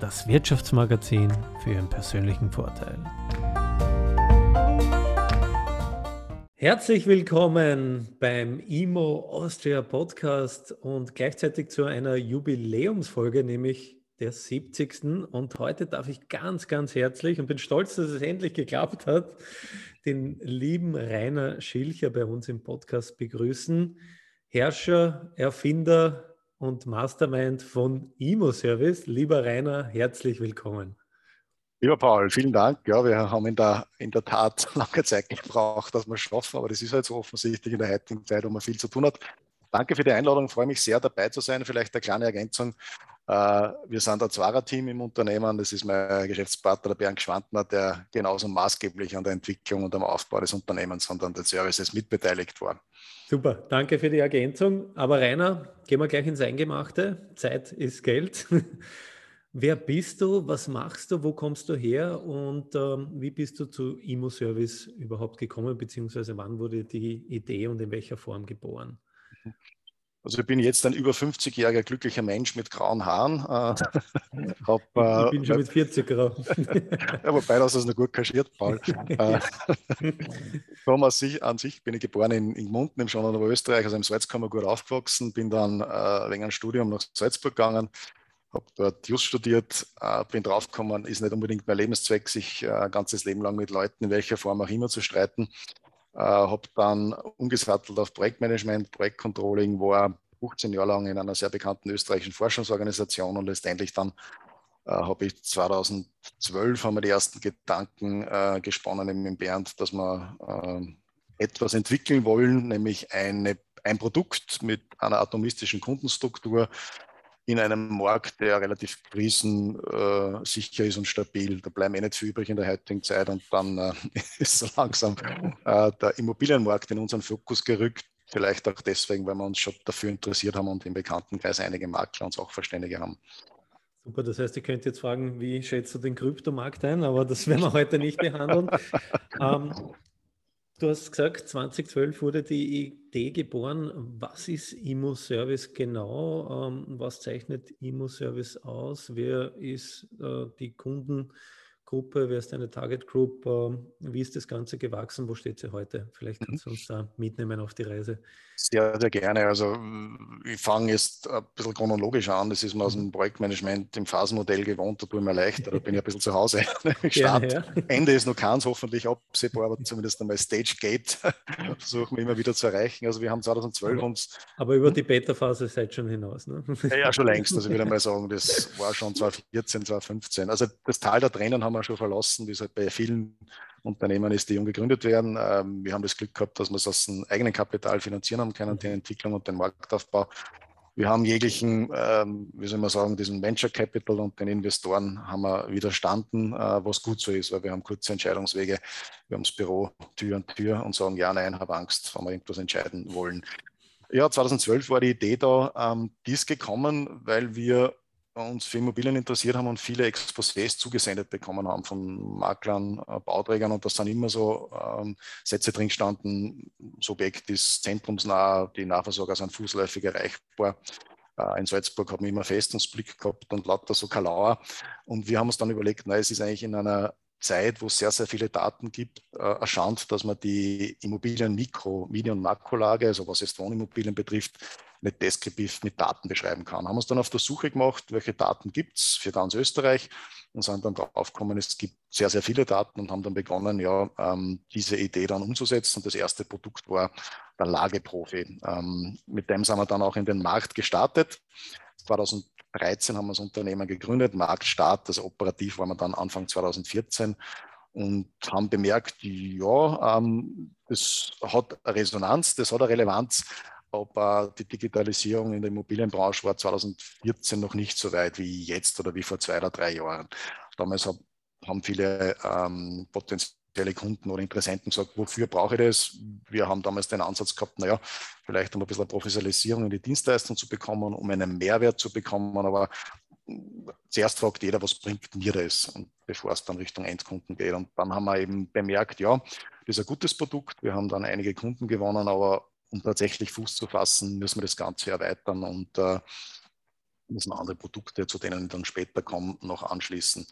das Wirtschaftsmagazin für Ihren persönlichen Vorteil. Herzlich willkommen beim IMO Austria Podcast und gleichzeitig zu einer Jubiläumsfolge, nämlich der 70. Und heute darf ich ganz, ganz herzlich und bin stolz, dass es endlich geklappt hat, den lieben Rainer Schilcher bei uns im Podcast begrüßen. Herrscher, Erfinder, und Mastermind von Imo Service. Lieber Rainer, herzlich willkommen. Lieber Paul, vielen Dank. Ja, wir haben in der, in der Tat lange Zeit gebraucht, dass wir es schaffen, aber das ist halt so offensichtlich in der heutigen Zeit, wo man viel zu tun hat. Danke für die Einladung, freue mich sehr dabei zu sein. Vielleicht eine kleine Ergänzung. Äh, wir sind ein Zwarer-Team im Unternehmen. Das ist mein Geschäftspartner, der Bernd Schwantner, der genauso maßgeblich an der Entwicklung und am Aufbau des Unternehmens und an den Services mitbeteiligt war. Super, danke für die Ergänzung. Aber Rainer, gehen wir gleich ins Eingemachte. Zeit ist Geld. Wer bist du? Was machst du? Wo kommst du her? Und ähm, wie bist du zu Immo-Service überhaupt gekommen? Beziehungsweise wann wurde die Idee und in welcher Form geboren? Also ich bin jetzt ein über 50-jähriger glücklicher Mensch mit grauen Haaren. Äh, hab, äh, ich bin schon mit 40 grau. ja, wobei das ist noch gut kaschiert, Paul. äh, an sich, an sich bin ich geboren in, in Gmunden im Schonen Österreich, also im Salzkammer gut aufgewachsen, bin dann äh, wegen einem Studium nach Salzburg gegangen, habe dort Just studiert, äh, bin draufgekommen, ist nicht unbedingt mein Lebenszweck, sich äh, ein ganzes Leben lang mit Leuten in welcher Form auch immer zu streiten. Äh, habe dann umgesattelt auf Projektmanagement, Projektcontrolling, war 15 Jahre lang in einer sehr bekannten österreichischen Forschungsorganisation und letztendlich dann äh, habe ich 2012 haben wir die ersten Gedanken äh, gesponnen mit Bernd, dass wir äh, etwas entwickeln wollen, nämlich eine, ein Produkt mit einer atomistischen Kundenstruktur, in einem Markt, der relativ krisensicher ist und stabil. Da bleiben eh nicht viel übrig in der heutigen Zeit und dann äh, ist so langsam äh, der Immobilienmarkt in unseren Fokus gerückt. Vielleicht auch deswegen, weil wir uns schon dafür interessiert haben und im Bekanntenkreis einige Makler uns auch Verständige haben. Super, das heißt, ihr könnt jetzt fragen, wie schätzt du den Kryptomarkt ein, aber das werden wir heute nicht behandeln. ähm, Du hast gesagt, 2012 wurde die Idee geboren. Was ist Immo-Service genau? Ähm, was zeichnet Immo-Service aus? Wer ist äh, die Kunden? Gruppe, wer ist deine Target Group? Ähm, wie ist das Ganze gewachsen? Wo steht sie heute? Vielleicht kannst mhm. du uns da mitnehmen auf die Reise. Sehr, sehr gerne. Also ich fange jetzt ein bisschen chronologisch an. Das ist mir aus dem mhm. Projektmanagement im Phasenmodell gewohnt, da tue ich mir leichter, da bin ich ein bisschen zu Hause. Start, ja. Ende ist noch keins, hoffentlich absehbar, aber zumindest einmal Stage Gate versuchen wir immer wieder zu erreichen. Also wir haben 2012 aber, uns... Aber über die Beta-Phase seid schon hinaus, ne? Ja, ja, schon längst. Also ich würde mal sagen, das war schon 2014, 2015. Also das Tal der Tränen haben wir schon verlassen, wie es halt bei vielen Unternehmen ist, die jung gegründet werden. Ähm, wir haben das Glück gehabt, dass wir es aus dem eigenen Kapital finanzieren haben können, die Entwicklung und den Marktaufbau. Wir haben jeglichen, ähm, wie soll man sagen, diesen Venture Capital und den Investoren haben wir widerstanden, äh, was gut so ist, weil wir haben kurze Entscheidungswege. Wir haben das Büro Tür an Tür und sagen, ja, nein, habe Angst, wenn wir irgendwas entscheiden wollen. Ja, 2012 war die Idee da, ähm, die ist gekommen, weil wir uns für Immobilien interessiert haben und viele Exposés zugesendet bekommen haben von Maklern, äh, Bauträgern und da sind immer so ähm, Sätze drin standen, das Objekt ist zentrumsnah, die Nahversorger sind fußläufig erreichbar. Äh, in Salzburg haben wir immer Festungsblick gehabt und lauter so Kalauer. Und wir haben uns dann überlegt, na, es ist eigentlich in einer Zeit, wo es sehr, sehr viele Daten gibt, äh, erscheint, dass man die Immobilien Mikro-, Mini- und Makrolage, also was jetzt Wohnimmobilien betrifft, nicht deskriptiv mit Daten beschreiben kann. Haben uns dann auf der Suche gemacht, welche Daten gibt es für ganz Österreich und sind dann draufgekommen, es gibt sehr, sehr viele Daten und haben dann begonnen, ja, ähm, diese Idee dann umzusetzen. Und das erste Produkt war der Lageprofi. Ähm, mit dem sind wir dann auch in den Markt gestartet. 2013 haben wir das Unternehmen gegründet, Marktstart, also operativ waren wir dann Anfang 2014 und haben bemerkt, ja, ähm, das hat Resonanz, das hat eine Relevanz, aber die Digitalisierung in der Immobilienbranche war 2014 noch nicht so weit wie jetzt oder wie vor zwei oder drei Jahren. Damals hab, haben viele ähm, potenzielle Kunden oder Interessenten gesagt, wofür brauche ich das? Wir haben damals den Ansatz gehabt, naja, vielleicht um ein bisschen Professionalisierung in die Dienstleistung zu bekommen, um einen Mehrwert zu bekommen, aber zuerst fragt jeder, was bringt mir das? Und bevor es dann Richtung Endkunden geht. Und dann haben wir eben bemerkt, ja, das ist ein gutes Produkt. Wir haben dann einige Kunden gewonnen, aber um tatsächlich Fuß zu fassen, müssen wir das Ganze erweitern und äh, müssen andere Produkte, zu denen ich dann später kommen, noch anschließen.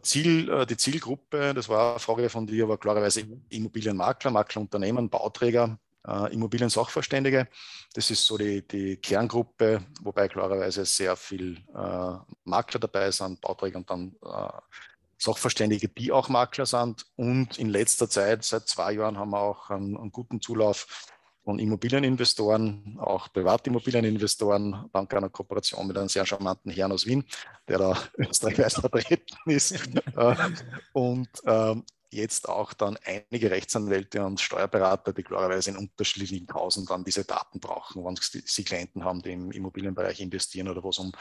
Ziel, äh, die Zielgruppe, das war eine Frage von dir, war klarerweise Immobilienmakler, Maklerunternehmen, Bauträger, äh, Immobilien-Sachverständige. Das ist so die, die, Kerngruppe, wobei klarerweise sehr viel äh, Makler dabei sind, Bauträger und dann äh, Sachverständige, die auch Makler sind. Und in letzter Zeit, seit zwei Jahren, haben wir auch einen, einen guten Zulauf von Immobilieninvestoren, auch Privatimmobilieninvestoren, dank einer Kooperation mit einem sehr charmanten Herrn aus Wien, der da österreichweit vertreten ist. Äh, und ähm, jetzt auch dann einige Rechtsanwälte und Steuerberater, die klarerweise in unterschiedlichen Hausen dann diese Daten brauchen, wenn sie Klienten haben, die im Immobilienbereich investieren oder wo es um,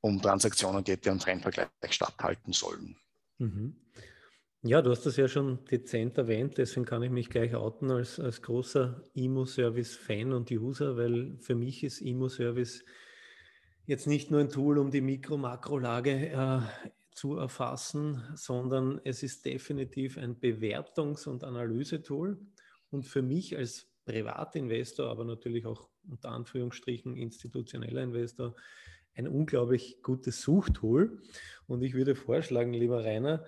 um Transaktionen geht, die einen Fremdvergleich statthalten sollen. Mhm. Ja, du hast das ja schon dezent erwähnt, deswegen kann ich mich gleich outen als, als großer Immo-Service-Fan und User, weil für mich ist Immo-Service jetzt nicht nur ein Tool, um die Mikro-Makro-Lage äh, zu erfassen, sondern es ist definitiv ein Bewertungs- und Analysetool. Und für mich als Privatinvestor, aber natürlich auch unter Anführungsstrichen institutioneller Investor, ein unglaublich gutes Suchtool. Und ich würde vorschlagen, lieber Rainer,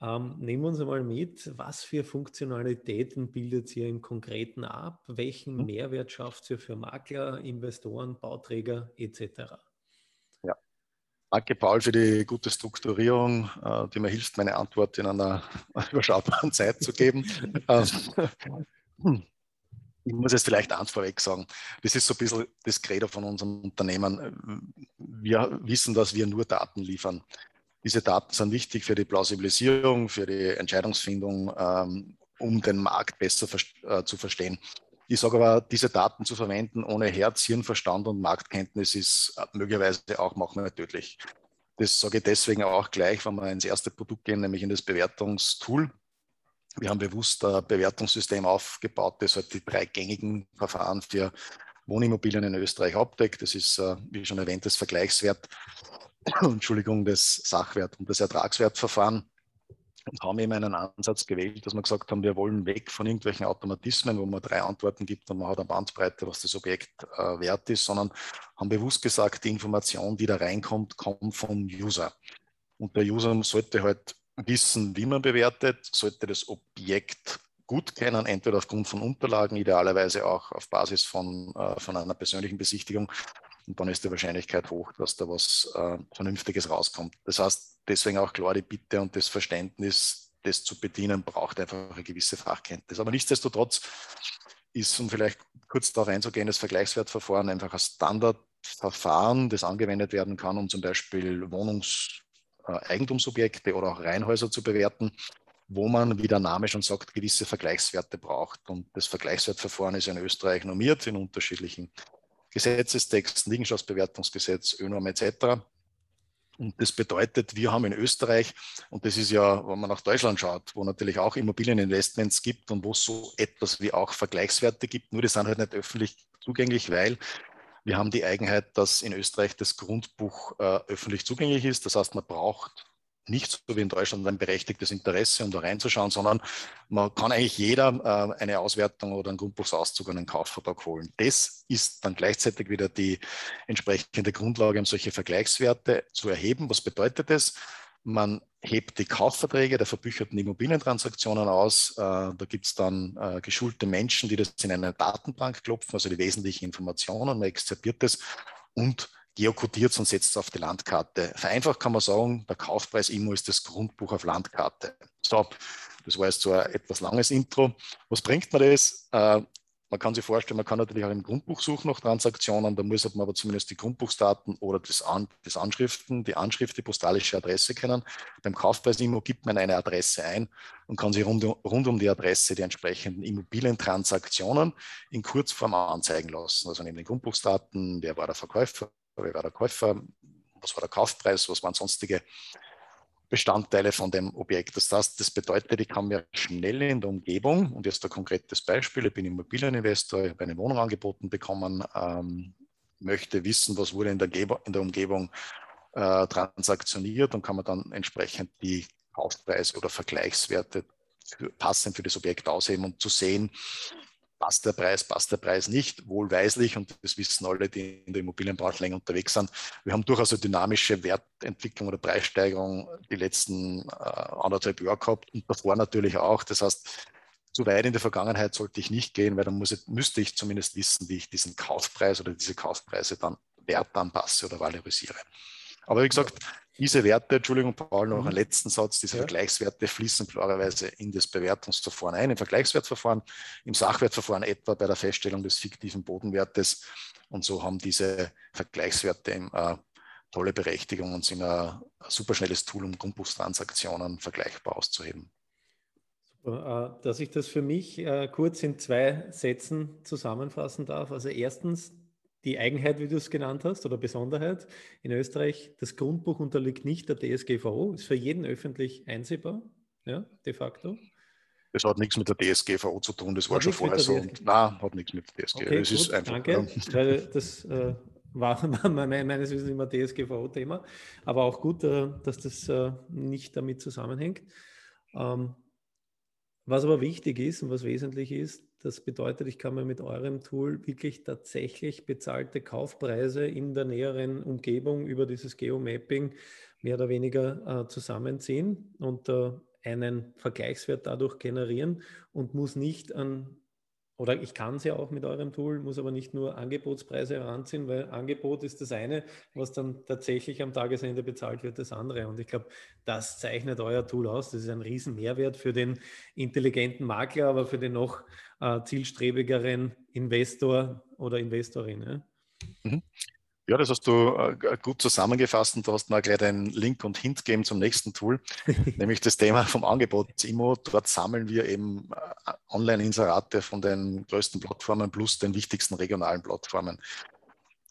ähm, nehmen wir uns einmal mit, was für Funktionalitäten bildet ihr im Konkreten ab? Welchen mhm. Mehrwert schafft ihr für Makler, Investoren, Bauträger etc.? Danke, Paul, für die gute Strukturierung, äh, die mir hilft, meine Antwort in einer überschaubaren Zeit zu geben. Ähm, ich muss jetzt vielleicht eins vorweg sagen. Das ist so ein bisschen das Credo von unserem Unternehmen. Wir wissen, dass wir nur Daten liefern. Diese Daten sind wichtig für die Plausibilisierung, für die Entscheidungsfindung, ähm, um den Markt besser äh, zu verstehen. Ich sage aber, diese Daten zu verwenden ohne Herz, Hirnverstand und Marktkenntnis ist möglicherweise auch manchmal tödlich. Das sage ich deswegen auch gleich, wenn wir ins erste Produkt gehen, nämlich in das Bewertungstool. Wir haben bewusst ein Bewertungssystem aufgebaut, das halt die drei gängigen Verfahren für Wohnimmobilien in Österreich abdeckt. Das ist, äh, wie schon erwähnt, das Vergleichswert, Entschuldigung, das Sachwert und das Ertragswertverfahren und haben eben einen Ansatz gewählt, dass wir gesagt haben, wir wollen weg von irgendwelchen Automatismen, wo man drei Antworten gibt und man hat eine Bandbreite, was das Objekt äh, wert ist, sondern haben bewusst gesagt, die Information, die da reinkommt, kommt vom User. Und der User sollte halt wissen, wie man bewertet, sollte das Objekt gut kennen, entweder aufgrund von Unterlagen, idealerweise auch auf Basis von, äh, von einer persönlichen Besichtigung. Und dann ist die Wahrscheinlichkeit hoch, dass da was äh, Vernünftiges rauskommt. Das heißt, deswegen auch klar die Bitte und das Verständnis, das zu bedienen, braucht einfach eine gewisse Fachkenntnis. Aber nichtsdestotrotz ist, um vielleicht kurz darauf einzugehen, das Vergleichswertverfahren einfach ein Standardverfahren, das angewendet werden kann, um zum Beispiel Wohnungseigentumsobjekte äh, oder auch Reihenhäuser zu bewerten, wo man, wie der Name schon sagt, gewisse Vergleichswerte braucht. Und das Vergleichswertverfahren ist in Österreich normiert in unterschiedlichen Gesetzestexten, Liegenschaftsbewertungsgesetz, ÖNORM etc. Und das bedeutet, wir haben in Österreich, und das ist ja, wenn man nach Deutschland schaut, wo natürlich auch Immobilieninvestments gibt und wo es so etwas wie auch Vergleichswerte gibt, nur die sind halt nicht öffentlich zugänglich, weil wir haben die Eigenheit, dass in Österreich das Grundbuch äh, öffentlich zugänglich ist. Das heißt, man braucht nicht so wie in Deutschland ein berechtigtes Interesse, um da reinzuschauen, sondern man kann eigentlich jeder äh, eine Auswertung oder einen Grundbuchsauszug und einen Kaufvertrag holen. Das ist dann gleichzeitig wieder die entsprechende Grundlage, um solche Vergleichswerte zu erheben. Was bedeutet das? Man hebt die Kaufverträge der verbücherten Immobilientransaktionen aus. Äh, da gibt es dann äh, geschulte Menschen, die das in eine Datenbank klopfen, also die wesentlichen Informationen. Man exzerpiert das und geokodiert und setzt es auf die Landkarte. Vereinfacht kann man sagen, der Kaufpreis IMO ist das Grundbuch auf Landkarte. So, das war jetzt so ein etwas langes Intro. Was bringt mir das? Äh, man kann sich vorstellen, man kann natürlich auch im Grundbuch suchen nach Transaktionen, da muss man aber zumindest die Grundbuchsdaten oder das, An das Anschriften, die Anschrift, die postalische Adresse kennen. Beim Kaufpreis-Immo gibt man eine Adresse ein und kann sich rund, rund um die Adresse die entsprechenden Immobilientransaktionen in Kurzform anzeigen lassen. Also neben den Grundbuchsdaten, wer war der Verkäufer, wer war der Käufer, was war der Kaufpreis, was waren sonstige Bestandteile von dem Objekt. Das, heißt, das bedeutet, ich kann mir schnell in der Umgebung, und jetzt ein konkretes Beispiel, ich bin Immobilieninvestor, ich habe eine Wohnung angeboten bekommen, ähm, möchte wissen, was wurde in der, in der Umgebung äh, transaktioniert und kann man dann entsprechend die Kaufpreise oder Vergleichswerte passend für das Objekt ausheben und zu sehen, passt der Preis, passt der Preis nicht, wohlweislich, und das wissen alle, die in der Immobilienbranche länger unterwegs sind. Wir haben durchaus eine dynamische Wertentwicklung oder Preissteigerung die letzten äh, anderthalb Jahre gehabt und davor natürlich auch. Das heißt, zu weit in die Vergangenheit sollte ich nicht gehen, weil dann ich, müsste ich zumindest wissen, wie ich diesen Kaufpreis oder diese Kaufpreise dann wertanpasse oder valorisiere. Aber wie gesagt, diese Werte, Entschuldigung, Paul, noch mhm. einen letzten Satz, diese ja. Vergleichswerte fließen klarerweise in das Bewertungsverfahren ein, im Vergleichswertverfahren, im Sachwertverfahren etwa bei der Feststellung des fiktiven Bodenwertes. Und so haben diese Vergleichswerte eine äh, tolle Berechtigung und sind ein, ein super schnelles Tool, um Grundbuchstransaktionen vergleichbar auszuheben. Super, äh, dass ich das für mich äh, kurz in zwei Sätzen zusammenfassen darf. Also erstens, die Eigenheit, wie du es genannt hast, oder Besonderheit in Österreich, das Grundbuch unterliegt nicht der DSGVO, ist für jeden öffentlich einsehbar, ja, de facto. Das hat nichts mit der DSGVO zu tun, das war schon vorher so. Und, nein, hat nichts mit der DSGVO. Okay, das gut, ist einfach, danke, ja. weil das äh, war meines Wissens immer DSGVO-Thema, aber auch gut, äh, dass das äh, nicht damit zusammenhängt. Ähm, was aber wichtig ist und was wesentlich ist, das bedeutet, ich kann mir mit eurem Tool wirklich tatsächlich bezahlte Kaufpreise in der näheren Umgebung über dieses Geomapping mehr oder weniger äh, zusammenziehen und äh, einen Vergleichswert dadurch generieren und muss nicht an oder ich kann es ja auch mit eurem Tool, muss aber nicht nur Angebotspreise heranziehen, weil Angebot ist das eine, was dann tatsächlich am Tagesende bezahlt wird, das andere. Und ich glaube, das zeichnet euer Tool aus. Das ist ein riesen Mehrwert für den intelligenten Makler, aber für den noch äh, zielstrebigeren Investor oder Investorin. Ja? Mhm. Ja, das hast du äh, gut zusammengefasst und du hast mir gleich einen Link und Hint gegeben zum nächsten Tool, nämlich das Thema vom Angebot IMO. Dort sammeln wir eben äh, Online-Inserate von den größten Plattformen plus den wichtigsten regionalen Plattformen.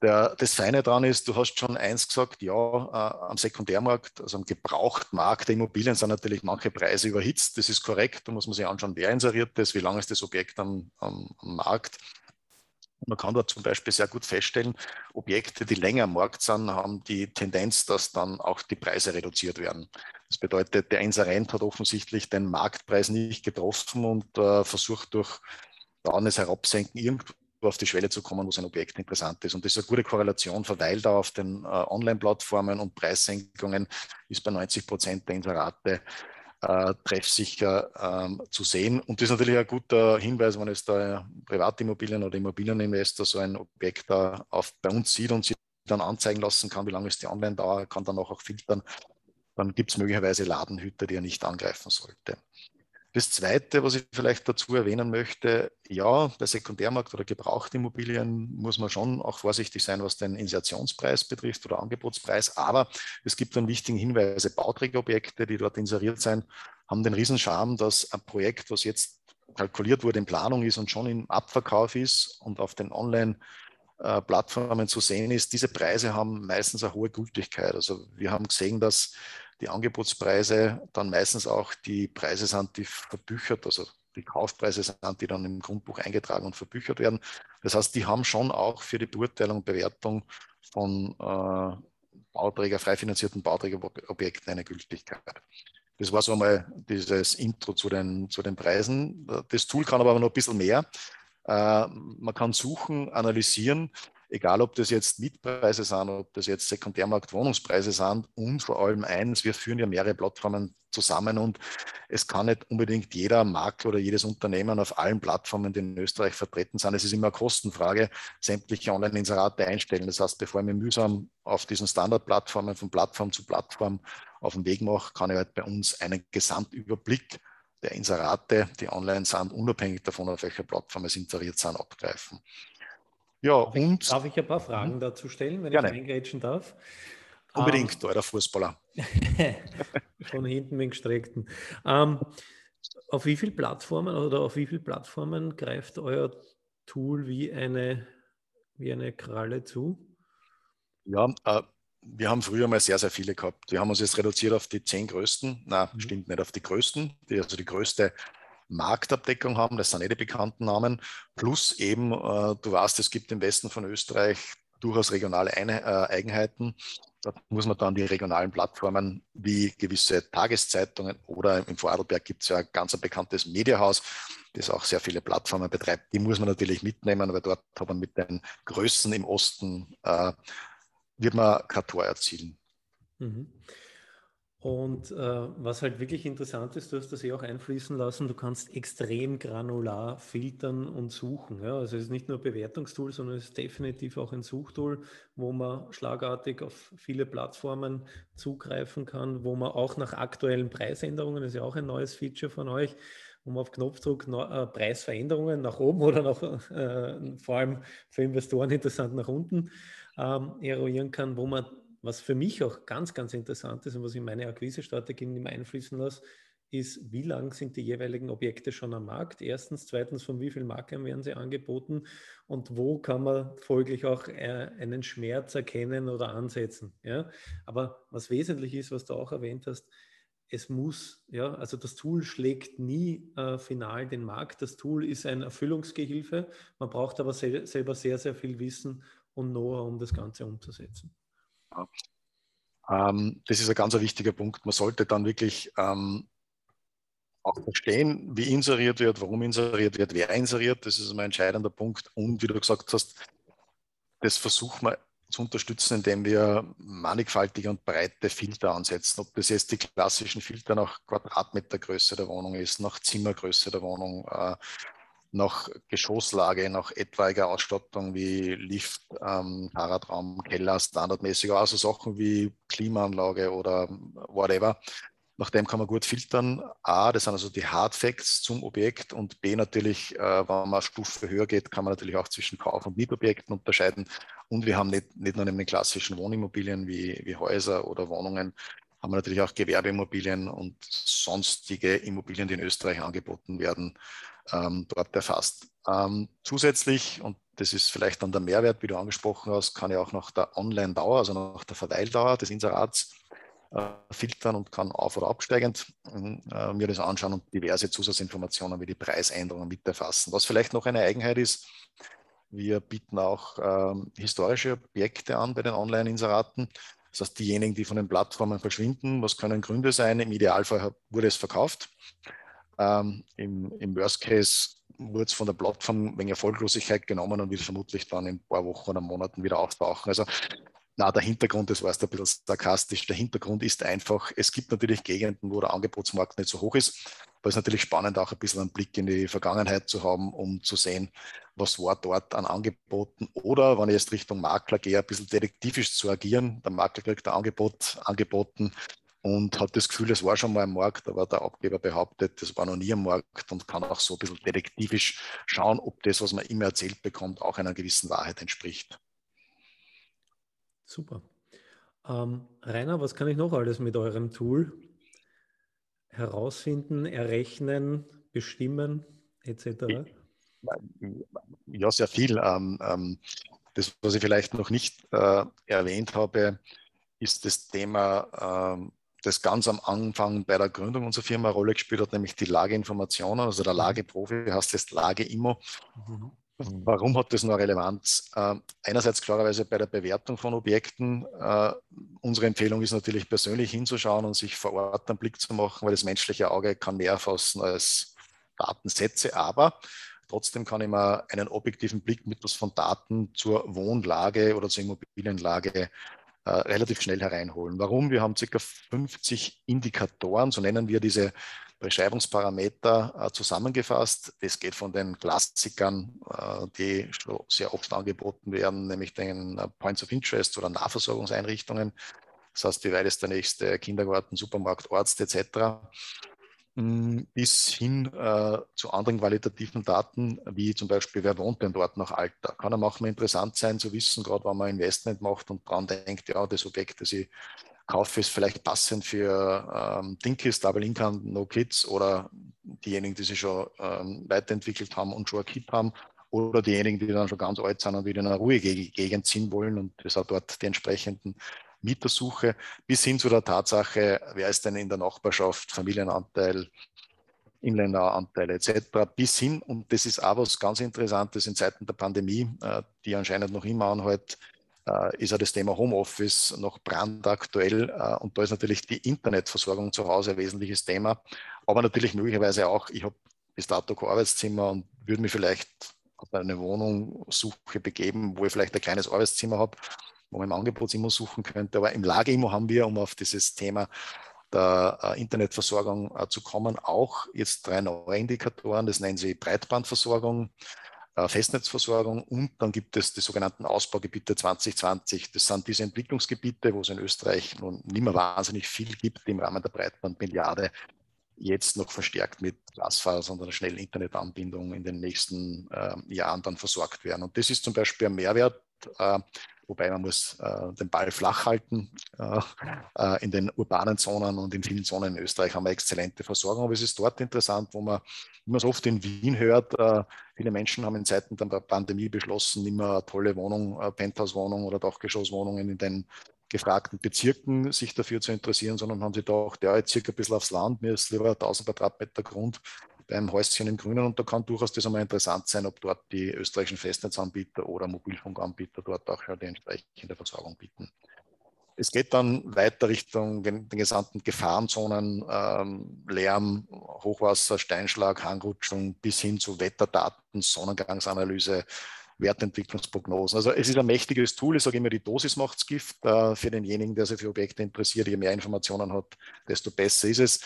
Der, das Feine daran ist, du hast schon eins gesagt, ja, äh, am Sekundärmarkt, also am Gebrauchtmarkt der Immobilien sind natürlich manche Preise überhitzt. Das ist korrekt, da muss man sich anschauen, wer inseriert ist, wie lange ist das Objekt am, am, am Markt. Man kann dort zum Beispiel sehr gut feststellen, Objekte, die länger am Markt sind, haben die Tendenz, dass dann auch die Preise reduziert werden. Das bedeutet, der Inserent hat offensichtlich den Marktpreis nicht getroffen und äh, versucht durch dauerndes Herabsenken irgendwo auf die Schwelle zu kommen, wo sein Objekt interessant ist. Und das ist eine gute Korrelation, Verweildauer auf den äh, Online-Plattformen und Preissenkungen ist bei 90 Prozent der Inserate äh, treffsicher ähm, zu sehen. Und das ist natürlich ein guter Hinweis, wenn es da Privatimmobilien oder Immobilieninvestor so ein Objekt da auf, bei uns sieht und sich dann anzeigen lassen kann, wie lange ist die Online-Dauer, kann dann auch filtern, dann gibt es möglicherweise Ladenhüter, die er nicht angreifen sollte. Das Zweite, was ich vielleicht dazu erwähnen möchte, ja, bei Sekundärmarkt oder Gebrauchtimmobilien muss man schon auch vorsichtig sein, was den Insertionspreis betrifft oder Angebotspreis. Aber es gibt einen wichtigen Hinweis. Bauträgerobjekte, die dort inseriert sind, haben den Riesenscharme, dass ein Projekt, was jetzt kalkuliert wurde, in Planung ist und schon im Abverkauf ist und auf den Online- Plattformen zu sehen ist, diese Preise haben meistens eine hohe Gültigkeit. Also wir haben gesehen, dass die Angebotspreise dann meistens auch die Preise sind, die verbüchert, also die Kaufpreise sind, die dann im Grundbuch eingetragen und verbüchert werden. Das heißt, die haben schon auch für die Beurteilung und Bewertung von äh, Bauträger, frei finanzierten Bauträgerobjekten eine Gültigkeit. Das war so einmal dieses Intro zu den, zu den Preisen. Das Tool kann aber noch ein bisschen mehr. Äh, man kann suchen, analysieren egal ob das jetzt Mietpreise sind, ob das jetzt Sekundärmarkt-Wohnungspreise sind und vor allem eins, wir führen ja mehrere Plattformen zusammen und es kann nicht unbedingt jeder Makler oder jedes Unternehmen auf allen Plattformen, die in Österreich vertreten sind. Es ist immer eine Kostenfrage, sämtliche Online-Inserate einstellen. Das heißt, bevor ich mir mühsam auf diesen Standardplattformen von Plattform zu Plattform auf den Weg mache, kann ich halt bei uns einen Gesamtüberblick der Inserate, die online sind, unabhängig davon, auf welcher Plattform es inseriert sind, abgreifen. Ja, darf und. Ich, darf ich ein paar Fragen mhm. dazu stellen, wenn gerne. ich eingrätschen darf? Unbedingt, um, euer Fußballer. Von hinten mit gestreckten. Um, auf wie viele Plattformen oder auf wie viele Plattformen greift euer Tool wie eine, wie eine Kralle zu? Ja, äh, wir haben früher mal sehr, sehr viele gehabt. Wir haben uns jetzt reduziert auf die zehn größten. Nein, mhm. stimmt nicht, auf die größten, die also die größte Marktabdeckung haben. Das sind eh die bekannten Namen. Plus eben, äh, du weißt, es gibt im Westen von Österreich durchaus regionale äh, Eigenheiten. Da muss man dann die regionalen Plattformen wie gewisse Tageszeitungen oder im Vorarlberg gibt es ja ein ganz bekanntes Mediahaus, das auch sehr viele Plattformen betreibt. Die muss man natürlich mitnehmen, weil dort hat man mit den Größen im Osten äh, wird man kein Tor erzielen. Mhm. Und äh, was halt wirklich interessant ist, du hast das eh auch einfließen lassen, du kannst extrem granular filtern und suchen. Ja? Also es ist nicht nur ein Bewertungstool, sondern es ist definitiv auch ein Suchtool, wo man schlagartig auf viele Plattformen zugreifen kann, wo man auch nach aktuellen Preisänderungen, das ist ja auch ein neues Feature von euch, wo man auf Knopfdruck äh, Preisveränderungen nach oben oder nach, äh, vor allem für Investoren interessant nach unten ähm, eruieren kann, wo man, was für mich auch ganz, ganz interessant ist und was ich meine Akquise-Strategien immer einfließen lasse, ist, wie lang sind die jeweiligen Objekte schon am Markt? Erstens, zweitens, von wie vielen Maklern werden sie angeboten und wo kann man folglich auch äh, einen Schmerz erkennen oder ansetzen? Ja? Aber was wesentlich ist, was du auch erwähnt hast, es muss, ja, also das Tool schlägt nie äh, final den Markt. Das Tool ist ein Erfüllungsgehilfe. Man braucht aber sel selber sehr, sehr viel Wissen, und Know-how, um das Ganze umzusetzen? Ähm, das ist ein ganz wichtiger Punkt. Man sollte dann wirklich ähm, auch verstehen, wie inseriert wird, warum inseriert wird, wer inseriert. Das ist ein entscheidender Punkt. Und wie du gesagt hast, das versuchen wir zu unterstützen, indem wir mannigfaltige und breite Filter ansetzen. Ob das jetzt die klassischen Filter nach Quadratmetergröße der Wohnung ist, nach Zimmergröße der Wohnung, äh, nach Geschosslage, nach etwaiger Ausstattung wie Lift, ähm, Fahrradraum, Keller, standardmäßig, also Sachen wie Klimaanlage oder whatever. Nach dem kann man gut filtern. A, das sind also die Hard Facts zum Objekt und B natürlich, äh, wenn man eine Stufe höher geht, kann man natürlich auch zwischen Kauf- und Mietobjekten unterscheiden. Und wir haben nicht, nicht nur in den klassischen Wohnimmobilien wie, wie Häuser oder Wohnungen, haben wir natürlich auch Gewerbeimmobilien und sonstige Immobilien, die in Österreich angeboten werden, ähm, dort erfasst. Ähm, zusätzlich, und das ist vielleicht dann der Mehrwert, wie du angesprochen hast, kann ich auch nach der Online-Dauer, also nach der Verweildauer des Inserats äh, filtern und kann auf- oder absteigend äh, mir das anschauen und diverse Zusatzinformationen wie die Preisänderungen mit erfassen. Was vielleicht noch eine Eigenheit ist, wir bieten auch ähm, historische Objekte an bei den Online-Inseraten. Das heißt, diejenigen, die von den Plattformen verschwinden, was können Gründe sein? Im Idealfall wurde es verkauft. Ähm, im, im, Worst Case wurde es von der Plattform wegen Erfolglosigkeit genommen und wird vermutlich dann in ein paar Wochen oder Monaten wieder auftauchen. Also na, der Hintergrund, das war es ein bisschen sarkastisch, der Hintergrund ist einfach, es gibt natürlich Gegenden, wo der Angebotsmarkt nicht so hoch ist, aber es ist natürlich spannend, auch ein bisschen einen Blick in die Vergangenheit zu haben, um zu sehen, was war dort an Angeboten oder, wenn ich jetzt Richtung Makler gehe, ein bisschen detektivisch zu agieren. Der Makler kriegt ein Angebot angeboten, und hat das Gefühl, es war schon mal am Markt, aber der Abgeber behauptet, das war noch nie am Markt und kann auch so ein bisschen detektivisch schauen, ob das, was man immer erzählt bekommt, auch einer gewissen Wahrheit entspricht. Super. Ähm, Rainer, was kann ich noch alles mit eurem Tool herausfinden, errechnen, bestimmen etc.? Ja, sehr viel. Ähm, ähm, das, was ich vielleicht noch nicht äh, erwähnt habe, ist das Thema ähm, das ganz am Anfang bei der Gründung unserer Firma eine Rolle gespielt hat, nämlich die Lageinformationen, also der mhm. Lageprofi heißt jetzt Lage-Immo. Mhm. Warum hat das noch Relevanz? Äh, einerseits klarerweise bei der Bewertung von Objekten. Äh, unsere Empfehlung ist natürlich persönlich hinzuschauen und sich vor Ort einen Blick zu machen, weil das menschliche Auge kann mehr erfassen als Datensätze, aber trotzdem kann ich mir einen objektiven Blick mittels von Daten zur Wohnlage oder zur Immobilienlage äh, relativ schnell hereinholen. Warum? Wir haben ca. 50 Indikatoren, so nennen wir diese Beschreibungsparameter äh, zusammengefasst. Das geht von den Klassikern, äh, die sehr oft angeboten werden, nämlich den äh, Points of Interest oder Nahversorgungseinrichtungen. Das heißt, wie weit ist der nächste Kindergarten, Supermarkt, Arzt etc bis hin äh, zu anderen qualitativen Daten, wie zum Beispiel, wer wohnt denn dort nach Alter? Kann auch mal interessant sein zu wissen, gerade wenn man Investment macht und dran denkt, ja, das Objekt, das ich kaufe, ist vielleicht passend für ähm, Dinkies, Double Income, No Kids oder diejenigen, die sich schon ähm, weiterentwickelt haben und schon ein Kind haben oder diejenigen, die dann schon ganz alt sind und wieder in eine ruhige Gegend ziehen wollen und das auch dort die entsprechenden Mietersuche bis hin zu der Tatsache, wer ist denn in der Nachbarschaft, Familienanteil, Inländeranteile etc. bis hin, und das ist auch was ganz Interessantes in Zeiten der Pandemie, äh, die anscheinend noch immer anhält, äh, ist ja das Thema Homeoffice noch brandaktuell. Äh, und da ist natürlich die Internetversorgung zu Hause ein wesentliches Thema. Aber natürlich möglicherweise auch, ich habe bis dato kein Arbeitszimmer und würde mich vielleicht auf eine Wohnung suche begeben, wo ich vielleicht ein kleines Arbeitszimmer habe, wo man im Angebotsimmo suchen könnte. Aber im Lageimmo haben wir, um auf dieses Thema der äh, Internetversorgung äh, zu kommen, auch jetzt drei neue Indikatoren. Das nennen sie Breitbandversorgung, äh, Festnetzversorgung und dann gibt es die sogenannten Ausbaugebiete 2020. Das sind diese Entwicklungsgebiete, wo es in Österreich nun nicht mehr wahnsinnig viel gibt im Rahmen der Breitbandmilliarde, jetzt noch verstärkt mit Glasfaser und einer schnellen Internetanbindung in den nächsten äh, Jahren dann versorgt werden. Und das ist zum Beispiel ein Mehrwert, äh, wobei man muss äh, den Ball flach halten. Äh, äh, in den urbanen Zonen und in vielen Zonen in Österreich haben wir exzellente Versorgung, aber es ist dort interessant, wo man, man es oft in Wien hört, äh, viele Menschen haben in Zeiten der Pandemie beschlossen, eine tolle Wohnung, eine Penthouse-Wohnung oder Dachgeschosswohnungen in den gefragten Bezirken sich dafür zu interessieren, sondern haben sie gedacht, ja, jetzt circa ein bisschen aufs Land, mir ist lieber 1000 Quadratmeter Grund beim Häuschen im Grünen und da kann durchaus das einmal interessant sein, ob dort die österreichischen Festnetzanbieter oder Mobilfunkanbieter dort auch die entsprechende Versorgung bieten. Es geht dann weiter Richtung den, den gesamten Gefahrenzonen, ähm, Lärm, Hochwasser, Steinschlag, Hangrutschung bis hin zu Wetterdaten, Sonnengangsanalyse, Wertentwicklungsprognosen. Also es ist ein mächtiges Tool. Ich sage immer, die Dosis macht's Gift äh, für denjenigen, der sich für Objekte interessiert. Je mehr Informationen hat, desto besser ist es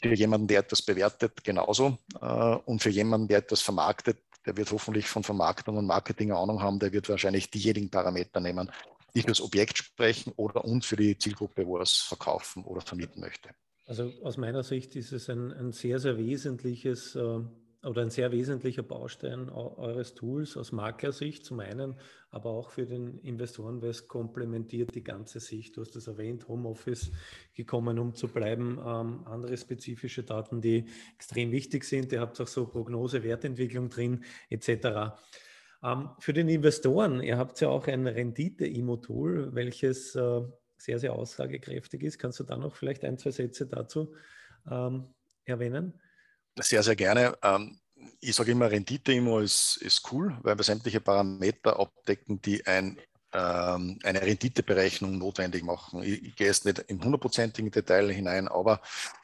für jemanden, der etwas bewertet, genauso. Äh, und für jemanden, der etwas vermarktet, der wird hoffentlich von Vermarktung und Marketing Ahnung haben, der wird wahrscheinlich diejenigen Parameter nehmen, die für das Objekt sprechen oder und für die Zielgruppe, wo er es verkaufen oder vermieten möchte. Also aus meiner Sicht ist es ein, ein sehr, sehr wesentliches äh, oder ein sehr wesentlicher Baustein eures Tools aus Maklersicht zum einen, aber auch für den Investoren, weil es komplementiert die ganze Sicht. Du hast es erwähnt, Homeoffice gekommen, um zu bleiben, ähm, andere spezifische Daten, die extrem wichtig sind. Ihr habt auch so Prognose, Wertentwicklung drin, etc. Ähm, für den Investoren, ihr habt ja auch ein Rendite-Immo-Tool, welches äh, sehr, sehr aussagekräftig ist. Kannst du da noch vielleicht ein, zwei Sätze dazu ähm, erwähnen? Sehr, sehr gerne. Ähm, ich sage immer, Rendite-Immo ist, ist cool, weil wir sämtliche Parameter abdecken, die ein, ähm, eine Renditeberechnung notwendig machen. Ich, ich, gehe jetzt nicht im hundertprozentigen Detail hinein, aber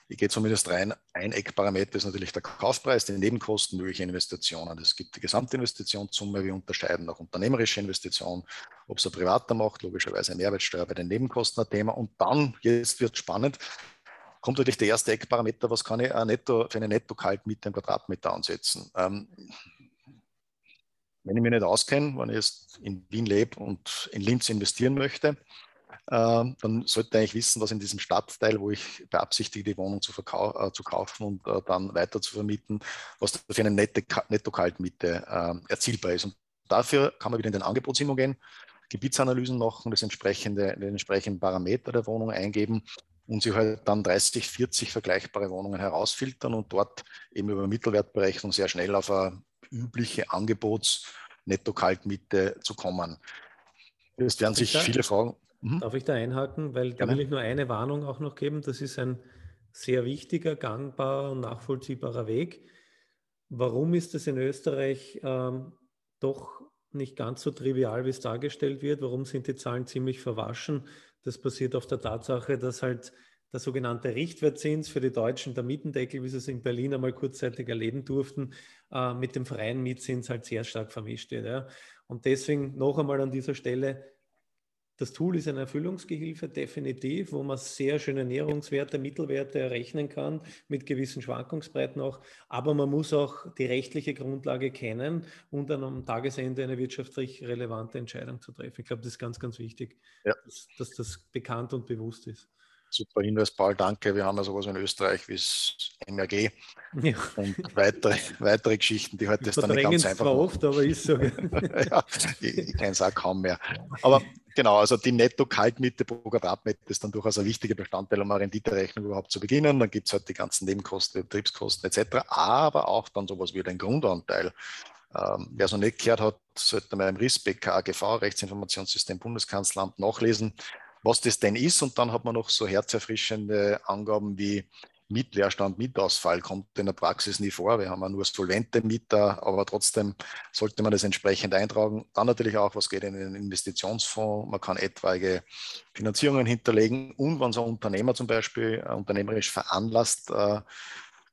ich gehe zumindest rein. Ein Eckparameter ist natürlich der Kaufpreis, die Nebenkosten, mögliche Investitionen. Es gibt die Gesamtinvestitionssumme. Wir unterscheiden auch unternehmerische Investitionen, ob es ein Privater macht, logischerweise Mehrwertsteuer bei den Nebenkosten ein Thema. Und dann, jetzt wird spannend, kommt natürlich der erste Eckparameter, was kann ich netto, für eine Netto-Kaltmiete im Quadratmeter ansetzen. Ähm, wenn ich mich nicht auskenne, wenn ich jetzt in Wien lebe und in Linz investieren möchte, äh, dann sollte ich wissen, was in diesem Stadtteil, wo ich beabsichtige, die Wohnung zu, äh, zu kaufen und äh, dann weiter zu vermieten, was für eine nette Netto-Kaltmiete äh, erzielbar ist. Und dafür kann man wieder in den Angebotsimmo gehen, Gebietsanalysen machen, das entsprechende, den entsprechenden Parameter der Wohnung eingeben und sie halt dann 30, 40 vergleichbare Wohnungen herausfiltern und dort eben über Mittelwertberechnung sehr schnell auf eine übliche Angebots-Netto-Kaltmiete zu kommen. Es werden sich da, viele fragen. Mhm. Darf ich da einhaken? Weil da will ich nur eine Warnung auch noch geben. Das ist ein sehr wichtiger, gangbarer und nachvollziehbarer Weg. Warum ist das in Österreich ähm, doch nicht ganz so trivial, wie es dargestellt wird? Warum sind die Zahlen ziemlich verwaschen? Das basiert auf der Tatsache, dass halt der sogenannte Richtwertzins für die Deutschen, der Mietendeckel, wie sie es in Berlin einmal kurzzeitig erleben durften, äh, mit dem freien Mietzins halt sehr stark vermischt wird. Ja. Und deswegen noch einmal an dieser Stelle, das Tool ist eine Erfüllungsgehilfe, definitiv, wo man sehr schöne Näherungswerte, Mittelwerte errechnen kann, mit gewissen Schwankungsbreiten auch. Aber man muss auch die rechtliche Grundlage kennen um dann am Tagesende eine wirtschaftlich relevante Entscheidung zu treffen. Ich glaube, das ist ganz, ganz wichtig, ja. dass, dass das bekannt und bewusst ist. Super Hinweis, Paul, danke. Wir haben ja sowas in Österreich wie das MRG ja. und weitere, weitere Geschichten, die heute das dann nicht ganz einfach zwar oft, aber ist so. ja, ich, ich kenne es auch kaum mehr. Aber genau, also die Netto-Kaltmiete pro Quadratmeter ist dann durchaus ein wichtiger Bestandteil, um eine Renditerechnung überhaupt zu beginnen. Dann gibt es halt die ganzen Nebenkosten, Betriebskosten etc., aber auch dann sowas wie den Grundanteil. Ähm, wer es noch nicht gehört hat, sollte mal im RIS BK AGV, Rechtsinformationssystem Bundeskanzleramt, nachlesen was das denn ist. Und dann hat man noch so herzerfrischende Angaben wie Mietleerstand, Mietausfall kommt in der Praxis nie vor. Wir haben ja nur solvente Mieter, aber trotzdem sollte man das entsprechend eintragen. Dann natürlich auch, was geht in den Investitionsfonds. Man kann etwaige Finanzierungen hinterlegen und wenn so ein Unternehmer zum Beispiel äh, unternehmerisch veranlasst, äh,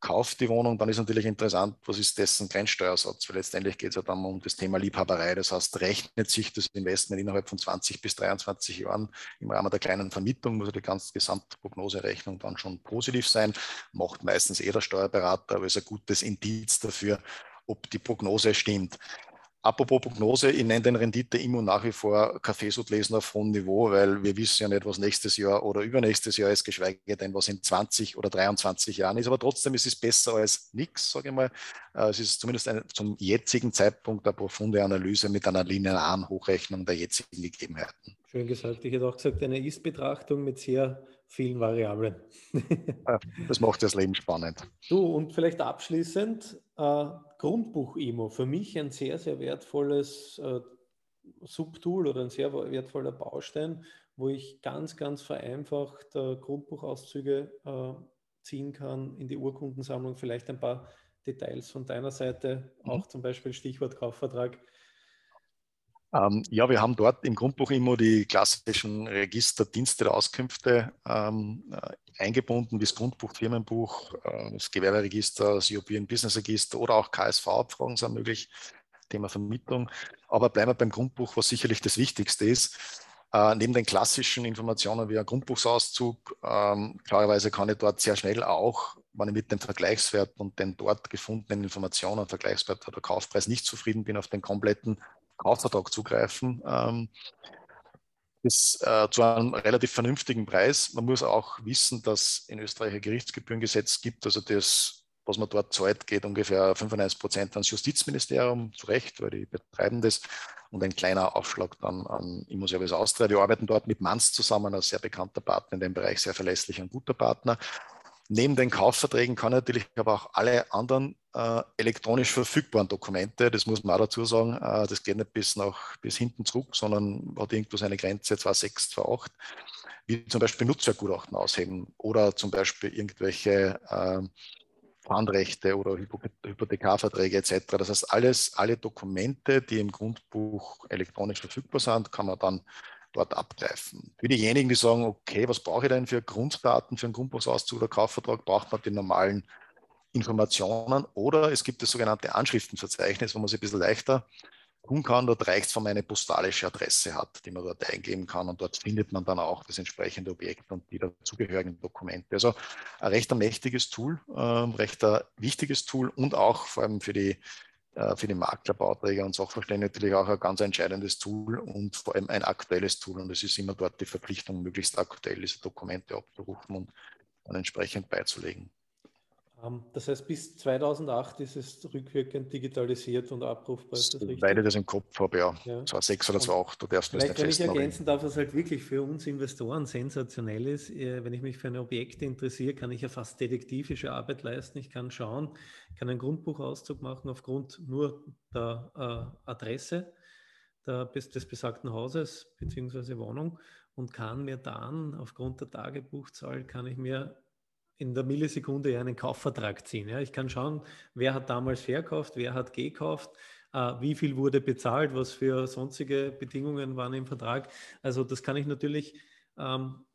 kauft die Wohnung, dann ist natürlich interessant, was ist dessen Grenzsteuersatz, weil letztendlich geht es ja dann um das Thema Liebhaberei. Das heißt, rechnet sich das Investment innerhalb von 20 bis 23 Jahren im Rahmen der kleinen Vermietung, muss ja die ganze Gesamtprognoserechnung dann schon positiv sein, macht meistens eh der Steuerberater, aber ist ein gutes Indiz dafür, ob die Prognose stimmt. Apropos Prognose, ich nenne den Rendite immer nach wie vor Kaffeesudlesen auf hohem Niveau, weil wir wissen ja nicht, was nächstes Jahr oder übernächstes Jahr ist, geschweige denn, was in 20 oder 23 Jahren ist. Aber trotzdem ist es besser als nichts, sage ich mal. Äh, es ist zumindest eine, zum jetzigen Zeitpunkt eine profunde Analyse mit einer linearen Hochrechnung der jetzigen Gegebenheiten. Schön gesagt. Ich hätte auch gesagt, eine Ist-Betrachtung mit sehr vielen Variablen. das macht das Leben spannend. Du, und vielleicht abschließend, äh, Grundbuch-Emo, für mich ein sehr, sehr wertvolles äh, Subtool oder ein sehr wertvoller Baustein, wo ich ganz, ganz vereinfacht äh, Grundbuchauszüge äh, ziehen kann in die Urkundensammlung, vielleicht ein paar Details von deiner Seite, mhm. auch zum Beispiel Stichwort Kaufvertrag. Ähm, ja, wir haben dort im Grundbuch immer die klassischen Registerdienste der Auskünfte ähm, äh, eingebunden, wie das Grundbuch, Firmenbuch, äh, das Gewerberegister, das European Business Register oder auch KSV-Abfragen sind möglich, Thema Vermittlung. Aber bleiben wir beim Grundbuch, was sicherlich das Wichtigste ist. Äh, neben den klassischen Informationen wie ein Grundbuchsauszug, ähm, klarerweise kann ich dort sehr schnell auch, wenn ich mit dem Vergleichswert und den dort gefundenen Informationen, Vergleichswert oder Kaufpreis nicht zufrieden bin, auf den kompletten Kaufvertrag zugreifen. Ähm, ist äh, zu einem relativ vernünftigen Preis. Man muss auch wissen, dass in Österreich ein Gerichtsgebührengesetz gibt, also das, was man dort zahlt, geht ungefähr 95 Prozent ans Justizministerium, zu Recht, weil die betreiben das, und ein kleiner Aufschlag dann an Immoservice Austria. Wir arbeiten dort mit Manns zusammen, ein sehr bekannter Partner in dem Bereich, sehr verlässlich und guter Partner. Neben den Kaufverträgen kann natürlich aber auch alle anderen äh, elektronisch verfügbaren Dokumente, das muss man auch dazu sagen, äh, das geht nicht bis, nach, bis hinten zurück, sondern hat irgendwo seine Grenze 2.6, 2.8, wie zum Beispiel Nutzwerkgutachten ausheben oder zum Beispiel irgendwelche äh, Pfandrechte oder Hypothekarverträge etc. Das heißt, alles, alle Dokumente, die im Grundbuch elektronisch verfügbar sind, kann man dann dort abgreifen. Für diejenigen, die sagen, okay, was brauche ich denn für Grunddaten für einen Grundbuchsauszug oder Kaufvertrag, braucht man die normalen Informationen oder es gibt das sogenannte Anschriftenverzeichnis, wo man sich ein bisschen leichter tun kann. Dort reicht es, wenn man eine postalische Adresse hat, die man dort eingeben kann und dort findet man dann auch das entsprechende Objekt und die dazugehörigen Dokumente. Also ein recht mächtiges Tool, äh, recht wichtiges Tool und auch vor allem für die für die Makler, Bauträger und Sachverständige natürlich auch ein ganz entscheidendes Tool und vor allem ein aktuelles Tool. Und es ist immer dort die Verpflichtung, möglichst aktuell diese Dokumente abzurufen und dann entsprechend beizulegen. Ähm, das heißt, bis 2008 ist es rückwirkend digitalisiert und abrufbar. Ist das richtig? Weil ich das im Kopf habe, ja. ja. 2006 oder 2008, du darfst Vielleicht, wenn ich ergänzen darf, was halt wirklich für uns Investoren sensationell ist, äh, wenn ich mich für ein Objekt interessiere, kann ich ja fast detektivische Arbeit leisten. Ich kann schauen, kann einen Grundbuchauszug machen aufgrund nur der äh, Adresse des besagten Hauses bzw. Wohnung und kann mir dann aufgrund der Tagebuchzahl, kann ich mir in der Millisekunde einen Kaufvertrag ziehen. Ja. Ich kann schauen, wer hat damals verkauft, wer hat gekauft, äh, wie viel wurde bezahlt, was für sonstige Bedingungen waren im Vertrag. Also das kann ich natürlich ähm,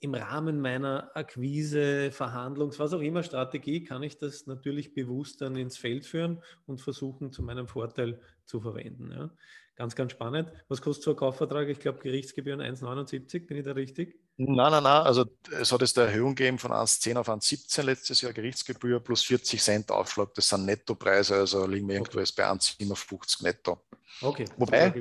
im Rahmen meiner Akquise, Verhandlungs-, was auch immer Strategie, kann ich das natürlich bewusst dann ins Feld führen und versuchen, zu meinem Vorteil zu verwenden. Ja. Ganz, ganz spannend. Was kostet so ein Kaufvertrag? Ich glaube, Gerichtsgebühren 1,79, bin ich da richtig? Nein, nein, nein. Also es hat jetzt eine Erhöhung gegeben von 1,10 auf 1,17 letztes Jahr Gerichtsgebühr plus 40 Cent Aufschlag. Das sind Nettopreise, also liegen wir irgendwo jetzt bei 1,57 netto. Okay, Wobei,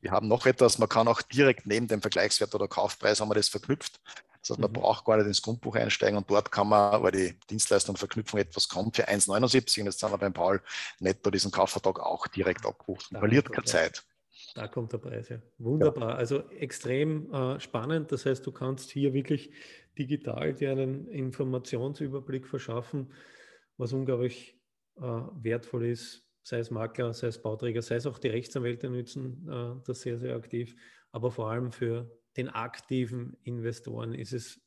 wir haben noch etwas, man kann auch direkt neben dem Vergleichswert oder Kaufpreis haben wir das verknüpft. Das heißt, man mhm. braucht gar nicht ins Grundbuch einsteigen und dort kann man, weil die Dienstleistung und Verknüpfung etwas kommt, für 1,79 und jetzt sind wir beim Paul netto diesen Kaufvertrag auch direkt abrufen. Verliert keine Zeit. Da kommt der Preis, ja. Wunderbar. Ja. Also extrem äh, spannend. Das heißt, du kannst hier wirklich digital dir einen Informationsüberblick verschaffen, was unglaublich äh, wertvoll ist, sei es Makler, sei es Bauträger, sei es auch die Rechtsanwälte nutzen äh, das sehr, sehr aktiv, aber vor allem für den aktiven Investoren? Ist es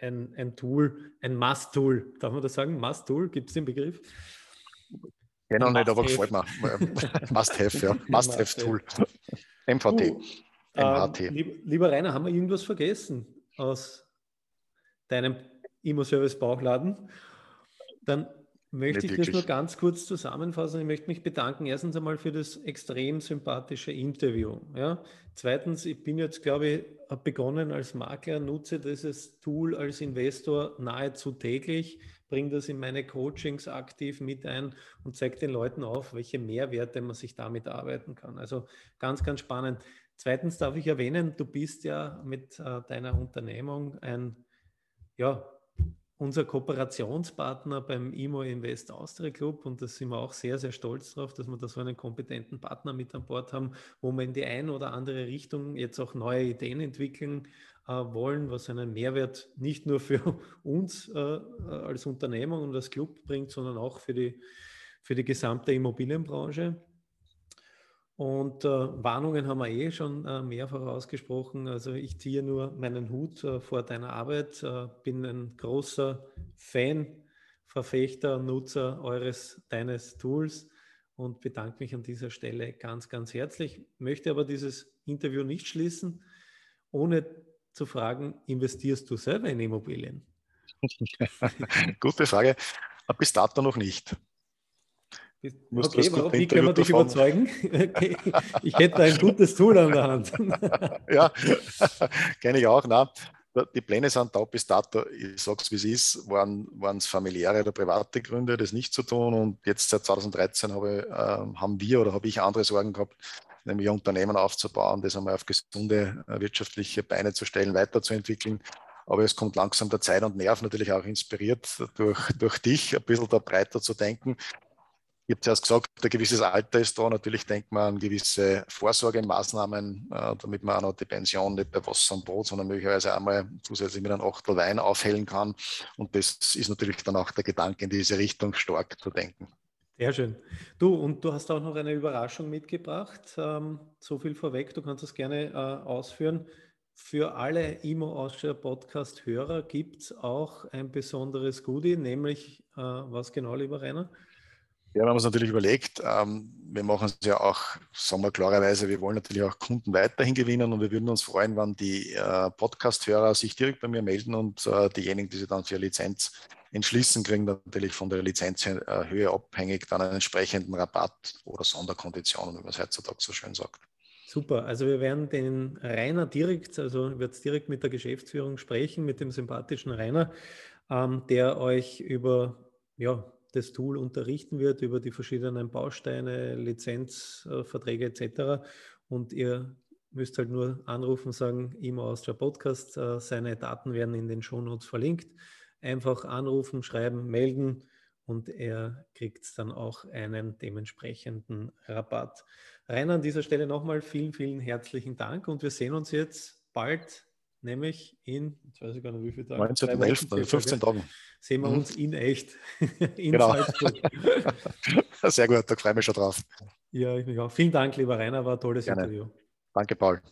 ein, ein Tool, ein Must-Tool? Darf man das sagen? Must-Tool? Gibt es den Begriff? Genau nicht, aber gefällt mir. Must-have, ja. Must-have-Tool. MVT. Uh, MHT. Ähm, lieber, Rainer, haben wir irgendwas vergessen aus deinem Immo-Service-Bauchladen? Dann möchte Nicht ich das nur ganz kurz zusammenfassen. Ich möchte mich bedanken. Erstens einmal für das extrem sympathische Interview. Ja. Zweitens, ich bin jetzt, glaube ich, begonnen als Makler, nutze dieses Tool als Investor nahezu täglich, bringe das in meine Coachings aktiv mit ein und zeige den Leuten auf, welche Mehrwerte man sich damit arbeiten kann. Also ganz, ganz spannend. Zweitens darf ich erwähnen, du bist ja mit äh, deiner Unternehmung ein ja, unser Kooperationspartner beim IMO Invest Austria Club und da sind wir auch sehr, sehr stolz drauf, dass wir da so einen kompetenten Partner mit an Bord haben, wo wir in die eine oder andere Richtung jetzt auch neue Ideen entwickeln wollen, was einen Mehrwert nicht nur für uns äh, als Unternehmung und als Club bringt, sondern auch für die, für die gesamte Immobilienbranche. Und äh, Warnungen haben wir eh schon äh, mehrfach ausgesprochen. Also ich ziehe nur meinen Hut äh, vor deiner Arbeit, äh, bin ein großer Fan, Verfechter, Nutzer eures, deines Tools und bedanke mich an dieser Stelle ganz, ganz herzlich. Möchte aber dieses Interview nicht schließen, ohne zu fragen, investierst du selber in Immobilien? Gute Frage. Bis dato noch nicht. Okay, aber wie können wir dich davon. überzeugen? ich hätte ein gutes Tool an der Hand. ja, kenne ich auch. Nein, die Pläne sind da bis dato, ich sage es wie es ist, waren es familiäre oder private Gründe, das nicht zu tun. Und jetzt seit 2013 habe, äh, haben wir oder habe ich andere Sorgen gehabt, nämlich Unternehmen aufzubauen, das einmal auf gesunde äh, wirtschaftliche Beine zu stellen, weiterzuentwickeln. Aber es kommt langsam der Zeit und Nerv natürlich auch inspiriert durch, durch dich, ein bisschen da breiter zu denken. Ich habe zuerst gesagt, ein gewisses Alter ist da. Natürlich denkt man an gewisse Vorsorgemaßnahmen, äh, damit man auch noch die Pension nicht bei Wasser und Brot, sondern möglicherweise einmal zusätzlich mit einem Achtel Wein aufhellen kann. Und das ist natürlich dann auch der Gedanke, in diese Richtung stark zu denken. Sehr schön. Du, und du hast auch noch eine Überraschung mitgebracht. Ähm, so viel vorweg, du kannst das gerne äh, ausführen. Für alle Imo Austria Podcast-Hörer gibt es auch ein besonderes Goodie, nämlich äh, was genau, lieber Rainer? Ja, wir haben uns natürlich überlegt, ähm, wir machen es ja auch, sagen wir klarerweise, wir wollen natürlich auch Kunden weiterhin gewinnen und wir würden uns freuen, wenn die äh, Podcast-Hörer sich direkt bei mir melden und äh, diejenigen, die sich dann für Lizenz entschließen, kriegen natürlich von der Lizenzhöhe abhängig dann einen entsprechenden Rabatt oder Sonderkonditionen, wie man es heutzutage so schön sagt. Super, also wir werden den Rainer direkt, also wird direkt mit der Geschäftsführung sprechen, mit dem sympathischen Rainer, ähm, der euch über ja, das Tool unterrichten wird über die verschiedenen Bausteine, Lizenzverträge etc. Und ihr müsst halt nur anrufen, sagen, immer aus der Podcast, äh, seine Daten werden in den Shownotes verlinkt. Einfach anrufen, schreiben, melden und er kriegt dann auch einen dementsprechenden Rabatt. Rainer, an dieser Stelle nochmal vielen, vielen herzlichen Dank und wir sehen uns jetzt bald nämlich in, jetzt weiß ich gar nicht, wie viele Tage. 19. 11. Also 15 Tagen. Sehen wir mhm. uns in echt. in genau. Sehr gut, da freue ich mich schon drauf. Ja, ich mich auch. Vielen Dank, lieber Rainer, war ein tolles Gerne. Interview. Danke, Paul.